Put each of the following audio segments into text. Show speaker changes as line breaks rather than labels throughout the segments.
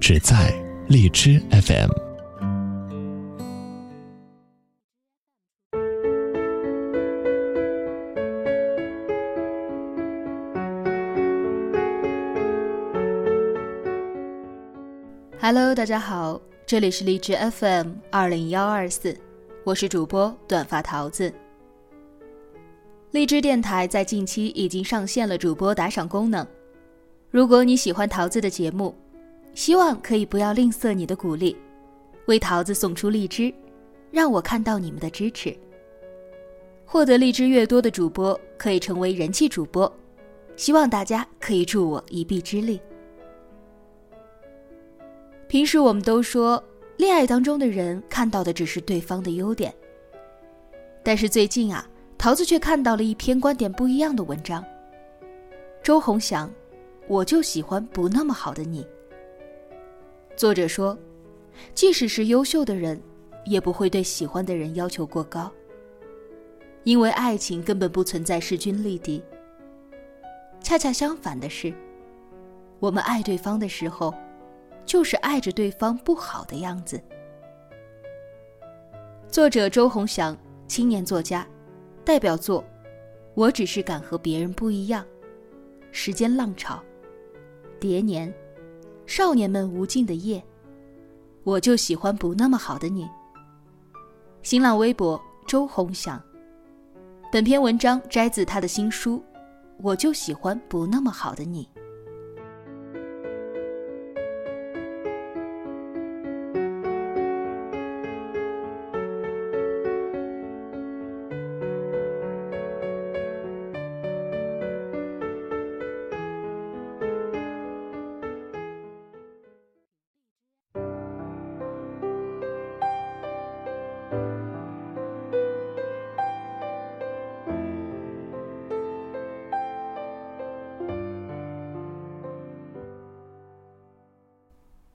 只在荔枝 FM。
Hello，大家好，这里是荔枝 FM 二零幺二四，我是主播短发桃子。荔枝电台在近期已经上线了主播打赏功能，如果你喜欢桃子的节目。希望可以不要吝啬你的鼓励，为桃子送出荔枝，让我看到你们的支持。获得荔枝越多的主播可以成为人气主播，希望大家可以助我一臂之力。平时我们都说，恋爱当中的人看到的只是对方的优点，但是最近啊，桃子却看到了一篇观点不一样的文章。周鸿祥，我就喜欢不那么好的你。作者说：“即使是优秀的人，也不会对喜欢的人要求过高，因为爱情根本不存在势均力敌。恰恰相反的是，我们爱对方的时候，就是爱着对方不好的样子。”作者周鸿祥，青年作家，代表作《我只是敢和别人不一样》，《时间浪潮》，《叠年》。少年们无尽的夜，我就喜欢不那么好的你。新浪微博周鸿祥。本篇文章摘自他的新书《我就喜欢不那么好的你》。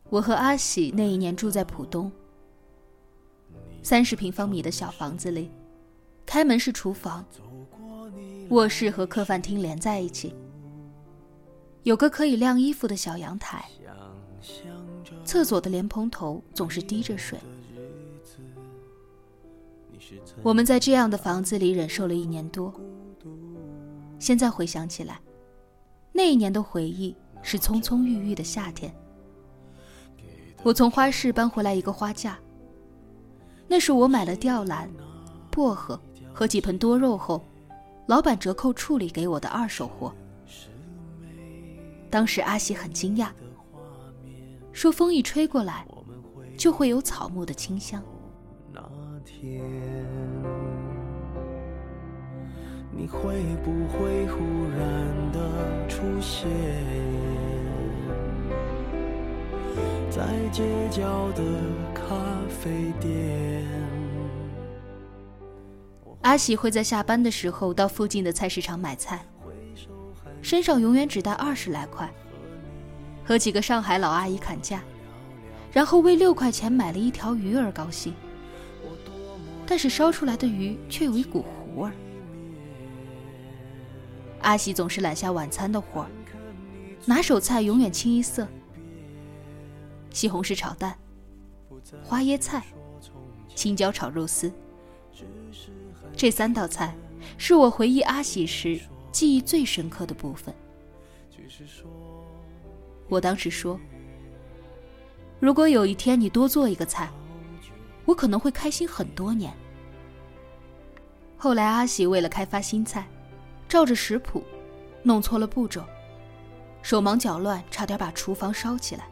我和阿喜那一年住在浦东，三十平方米的小房子里，开门是厨房，卧室和客饭厅连在一起，有个可以晾衣服的小阳台，厕所的莲蓬头总是滴着水。我们在这样的房子里忍受了一年多，现在回想起来，那一年的回忆是葱葱郁郁的夏天。我从花市搬回来一个花架，那是我买了吊兰、薄荷和几盆多肉后，老板折扣处理给我的二手货。当时阿喜很惊讶，说风一吹过来，就会有草木的清香。那天，你会不会忽然的出现？在街角的咖啡店。阿喜会在下班的时候到附近的菜市场买菜，身上永远只带二十来块，和几个上海老阿姨砍价，然后为六块钱买了一条鱼而高兴。但是烧出来的鱼却有一股糊味。阿喜总是揽下晚餐的活儿，拿手菜永远清一色。西红柿炒蛋、花椰菜、青椒炒肉丝，这三道菜是我回忆阿喜时记忆最深刻的部分。我当时说：“如果有一天你多做一个菜，我可能会开心很多年。”后来阿喜为了开发新菜，照着食谱，弄错了步骤，手忙脚乱，差点把厨房烧起来。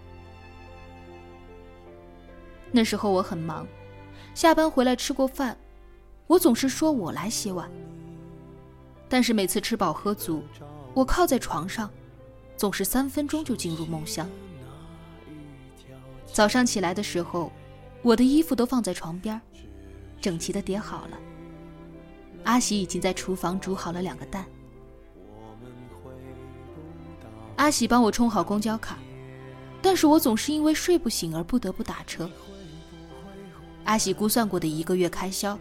那时候我很忙，下班回来吃过饭，我总是说我来洗碗。但是每次吃饱喝足，我靠在床上，总是三分钟就进入梦乡。早上起来的时候，我的衣服都放在床边，整齐的叠好了。阿喜已经在厨房煮好了两个蛋。阿喜帮我充好公交卡，但是我总是因为睡不醒而不得不打车。阿喜估算过的一个月开销，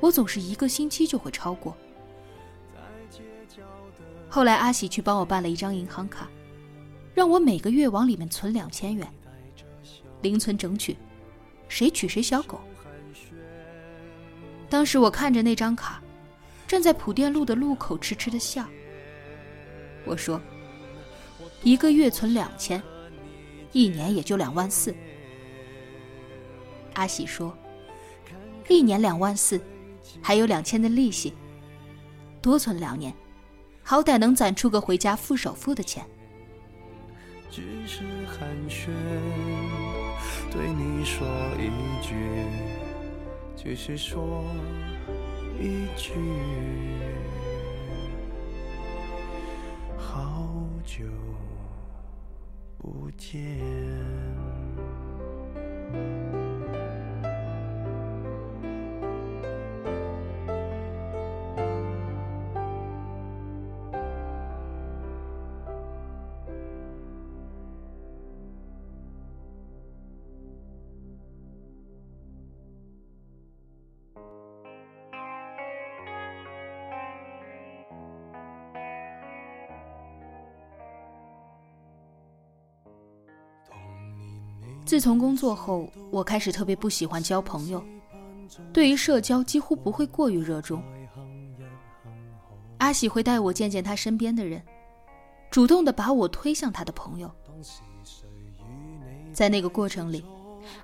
我总是一个星期就会超过。后来阿喜去帮我办了一张银行卡，让我每个月往里面存两千元，零存整取，谁取谁小狗。当时我看着那张卡，站在普店路的路口痴痴的笑。我说：“一个月存两千，一年也就两万四。”阿喜说：“一年两万四，还有两千的利息，多存两年，好歹能攒出个回家付首付的钱。”只是寒暄，对你说一句。只是说一句，好久不见。自从工作后，我开始特别不喜欢交朋友，对于社交几乎不会过于热衷。阿喜会带我见见他身边的人，主动的把我推向他的朋友。在那个过程里，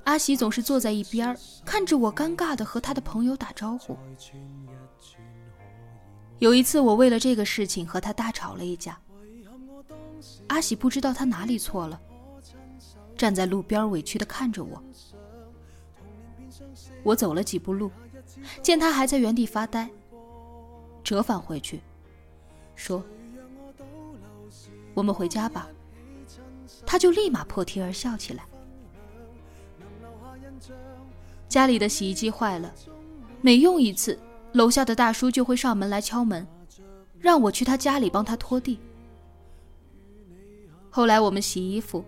阿喜总是坐在一边看着我尴尬的和他的朋友打招呼。有一次，我为了这个事情和他大吵了一架。阿喜不知道他哪里错了。站在路边委屈的看着我，我走了几步路，见他还在原地发呆，折返回去，说：“我们回家吧。”他就立马破涕而笑起来。家里的洗衣机坏了，每用一次，楼下的大叔就会上门来敲门，让我去他家里帮他拖地。后来我们洗衣服。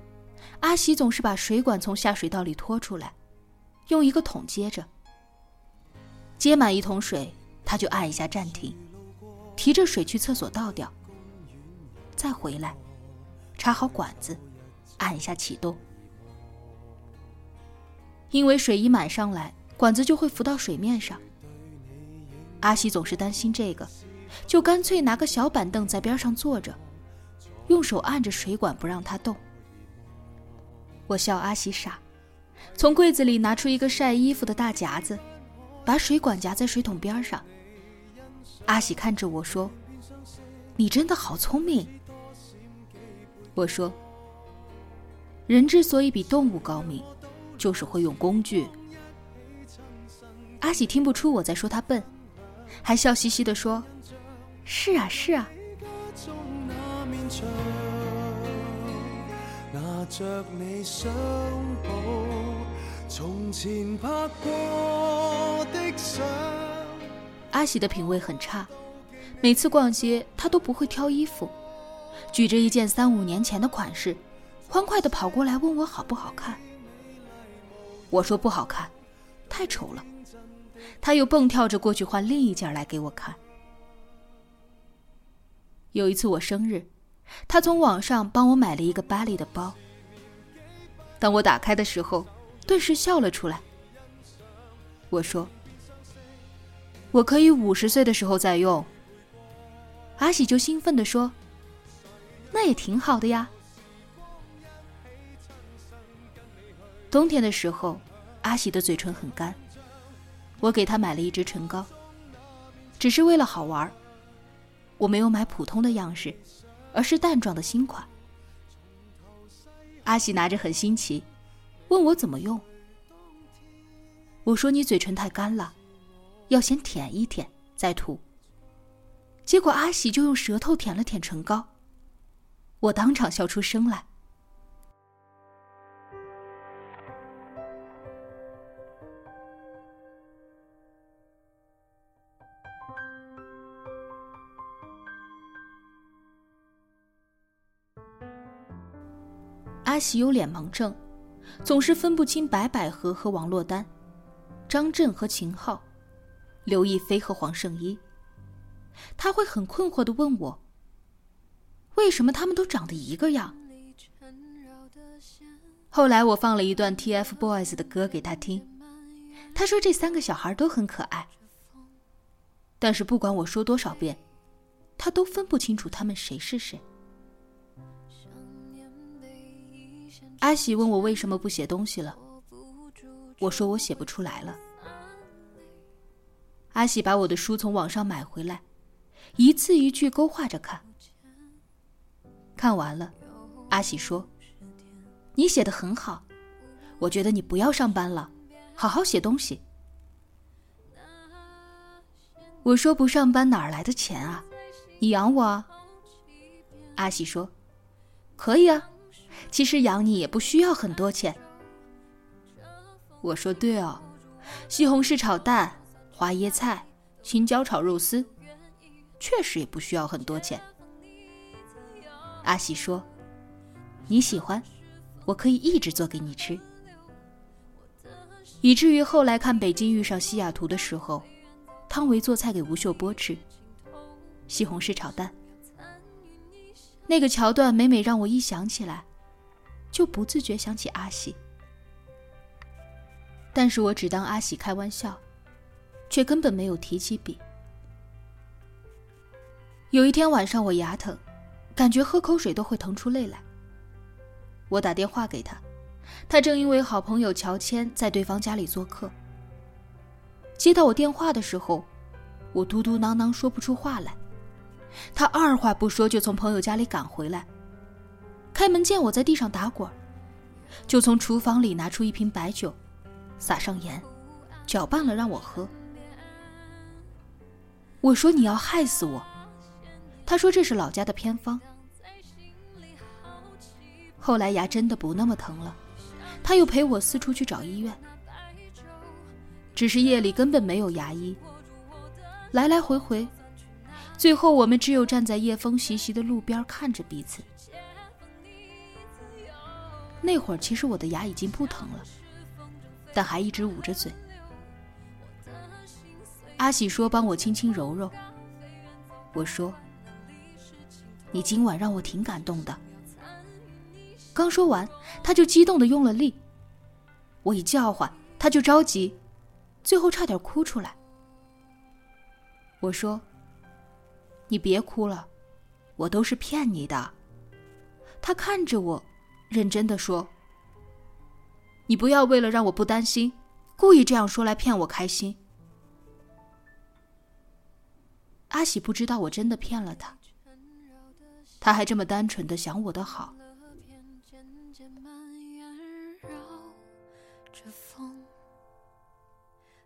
阿喜总是把水管从下水道里拖出来，用一个桶接着。接满一桶水，他就按一下暂停，提着水去厕所倒掉，再回来，插好管子，按一下启动。因为水一满上来，管子就会浮到水面上。阿喜总是担心这个，就干脆拿个小板凳在边上坐着，用手按着水管不让它动。我笑阿喜傻，从柜子里拿出一个晒衣服的大夹子，把水管夹在水桶边上。阿喜看着我说：“你真的好聪明。”我说：“人之所以比动物高明，就是会用工具。”阿喜听不出我在说他笨，还笑嘻嘻地说：“是啊，是啊。”着你相簿，从前拍过的相。阿喜的品味很差，每次逛街他都不会挑衣服，举着一件三五年前的款式，欢快的跑过来问我好不好看。我说不好看，太丑了。他又蹦跳着过去换另一件来给我看。有一次我生日，他从网上帮我买了一个巴黎的包。当我打开的时候，顿时笑了出来。我说：“我可以五十岁的时候再用。”阿喜就兴奋地说：“那也挺好的呀。”冬天的时候，阿喜的嘴唇很干，我给他买了一支唇膏，只是为了好玩我没有买普通的样式，而是淡妆的新款。阿喜拿着很新奇，问我怎么用。我说你嘴唇太干了，要先舔一舔再涂。结果阿喜就用舌头舔了舔唇膏，我当场笑出声来。阿喜有脸盲症，总是分不清白百合和王珞丹，张震和秦昊，刘亦菲和黄圣依。他会很困惑的问我：“为什么他们都长得一个样？”后来我放了一段 TFBOYS 的歌给他听，他说这三个小孩都很可爱。但是不管我说多少遍，他都分不清楚他们谁是谁。阿喜问我为什么不写东西了，我说我写不出来了。阿喜把我的书从网上买回来，一字一句勾画着看。看完了，阿喜说。你写的很好，我觉得你不要上班了，好好写东西。我说不上班哪儿来的钱啊？你养我啊？阿喜说：“可以啊，其实养你也不需要很多钱。”我说：“对哦，西红柿炒蛋、花椰菜、青椒炒肉丝，确实也不需要很多钱。”阿喜说：“你喜欢。”我可以一直做给你吃，以至于后来看《北京遇上西雅图》的时候，汤唯做菜给吴秀波吃，西红柿炒蛋。那个桥段每每让我一想起来，就不自觉想起阿喜。但是我只当阿喜开玩笑，却根本没有提起笔。有一天晚上我牙疼，感觉喝口水都会疼出泪来。我打电话给他，他正因为好朋友乔迁在对方家里做客。接到我电话的时候，我嘟嘟囔囔说不出话来。他二话不说就从朋友家里赶回来，开门见我在地上打滚，就从厨房里拿出一瓶白酒，撒上盐，搅拌了让我喝。我说你要害死我，他说这是老家的偏方。后来牙真的不那么疼了，他又陪我四处去找医院，只是夜里根本没有牙医，来来回回，最后我们只有站在夜风习习的路边看着彼此。那会儿其实我的牙已经不疼了，但还一直捂着嘴。阿喜说帮我轻轻揉揉，我说，你今晚让我挺感动的。刚说完，他就激动的用了力。我一叫唤，他就着急，最后差点哭出来。我说：“你别哭了，我都是骗你的。”他看着我，认真的说：“你不要为了让我不担心，故意这样说来骗我开心。”阿喜不知道我真的骗了他，他还这么单纯的想我的好。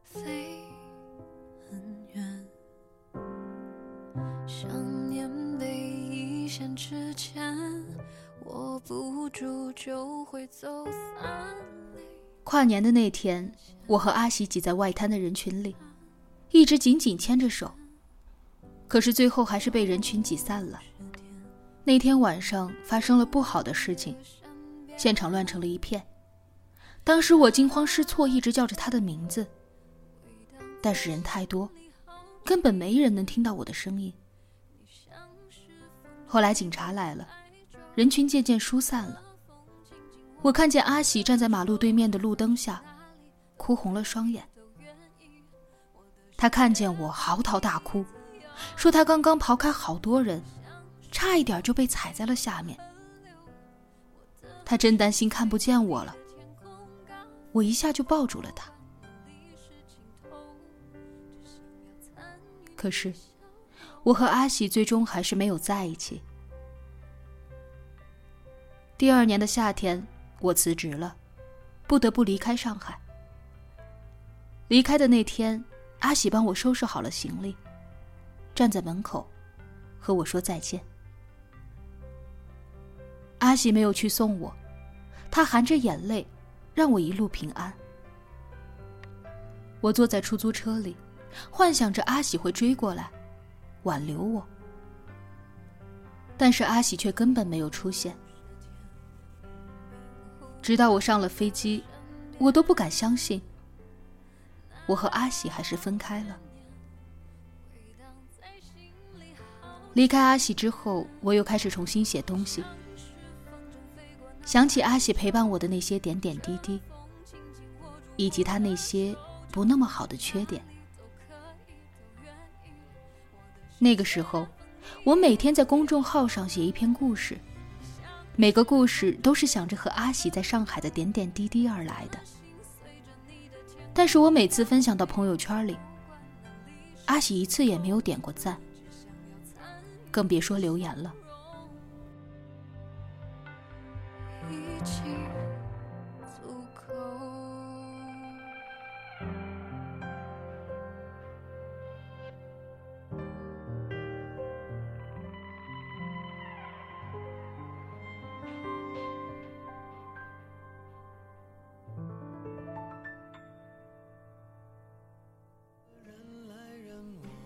飞很远，想念被一线之间，握不住就会走散。跨年的那天，我和阿喜挤在外滩的人群里，一直紧紧牵着手。可是最后还是被人群挤散了。那天晚上发生了不好的事情，现场乱成了一片。当时我惊慌失措，一直叫着他的名字。但是人太多，根本没人能听到我的声音。后来警察来了，人群渐渐疏散了。我看见阿喜站在马路对面的路灯下，哭红了双眼。他看见我嚎啕大哭，说他刚刚刨开好多人，差一点就被踩在了下面。他真担心看不见我了，我一下就抱住了他。可是，我和阿喜最终还是没有在一起。第二年的夏天，我辞职了，不得不离开上海。离开的那天，阿喜帮我收拾好了行李，站在门口，和我说再见。阿喜没有去送我，他含着眼泪，让我一路平安。我坐在出租车里。幻想着阿喜会追过来，挽留我，但是阿喜却根本没有出现。直到我上了飞机，我都不敢相信，我和阿喜还是分开了。离开阿喜之后，我又开始重新写东西，想起阿喜陪伴我的那些点点滴滴，以及他那些不那么好的缺点。那个时候，我每天在公众号上写一篇故事，每个故事都是想着和阿喜在上海的点点滴滴而来的。但是我每次分享到朋友圈里，阿喜一次也没有点过赞。更别说留言了。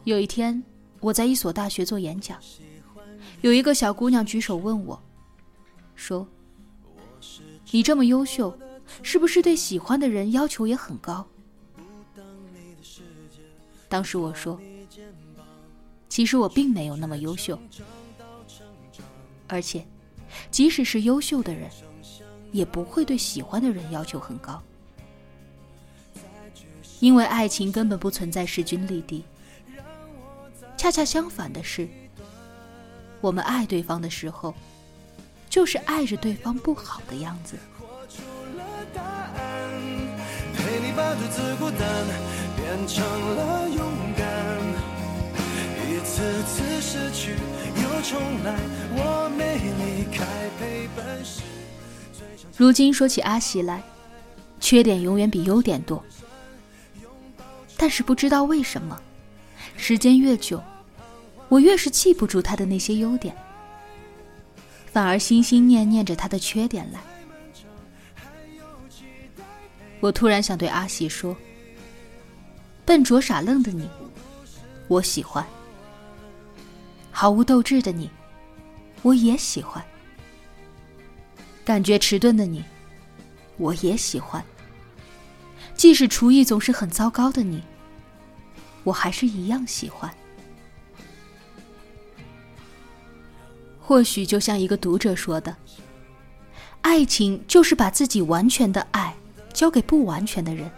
有一天。我在一所大学做演讲，有一个小姑娘举手问我，说：“你这么优秀，是不是对喜欢的人要求也很高？”当时我说：“其实我并没有那么优秀，而且，即使是优秀的人，也不会对喜欢的人要求很高，因为爱情根本不存在势均力敌。”恰恰相反的是，我们爱对方的时候，就是爱着对方不好的样子。如今说起阿喜来，缺点永远比优点多，但是不知道为什么，时间越久。我越是记不住他的那些优点，反而心心念念着他的缺点来。我突然想对阿喜说：“笨拙傻愣的你，我喜欢；毫无斗志的你，我也喜欢；感觉迟钝的你，我也喜欢；即使厨艺总是很糟糕的你，我还是一样喜欢。”或许就像一个读者说的：“爱情就是把自己完全的爱交给不完全的人。”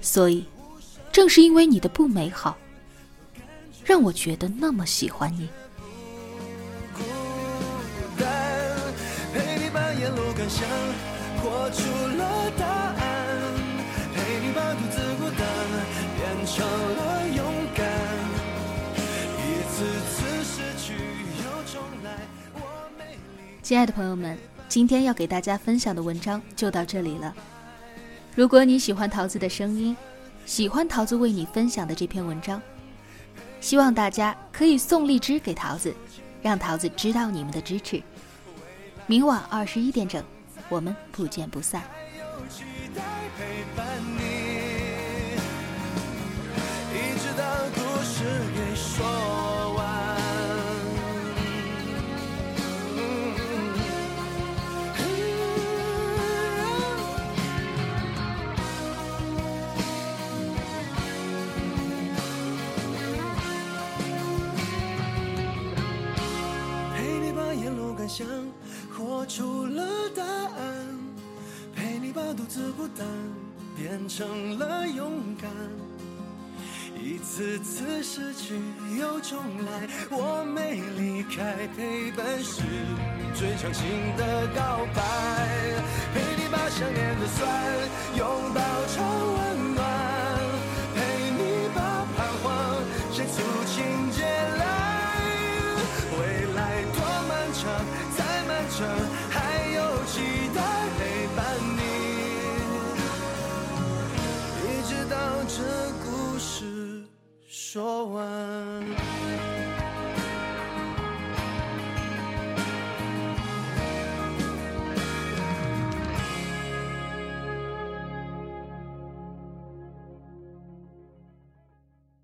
所以，正是因为你的不美好，让我觉得那么喜欢你。亲爱的朋友们，今天要给大家分享的文章就到这里了。如果你喜欢桃子的声音，喜欢桃子为你分享的这篇文章，希望大家可以送荔枝给桃子，让桃子知道你们的支持。明晚二十一点整，我们不见不散。直到故事孤单变成了勇敢。一次次失去又重来，我没离开，陪伴是最长情的告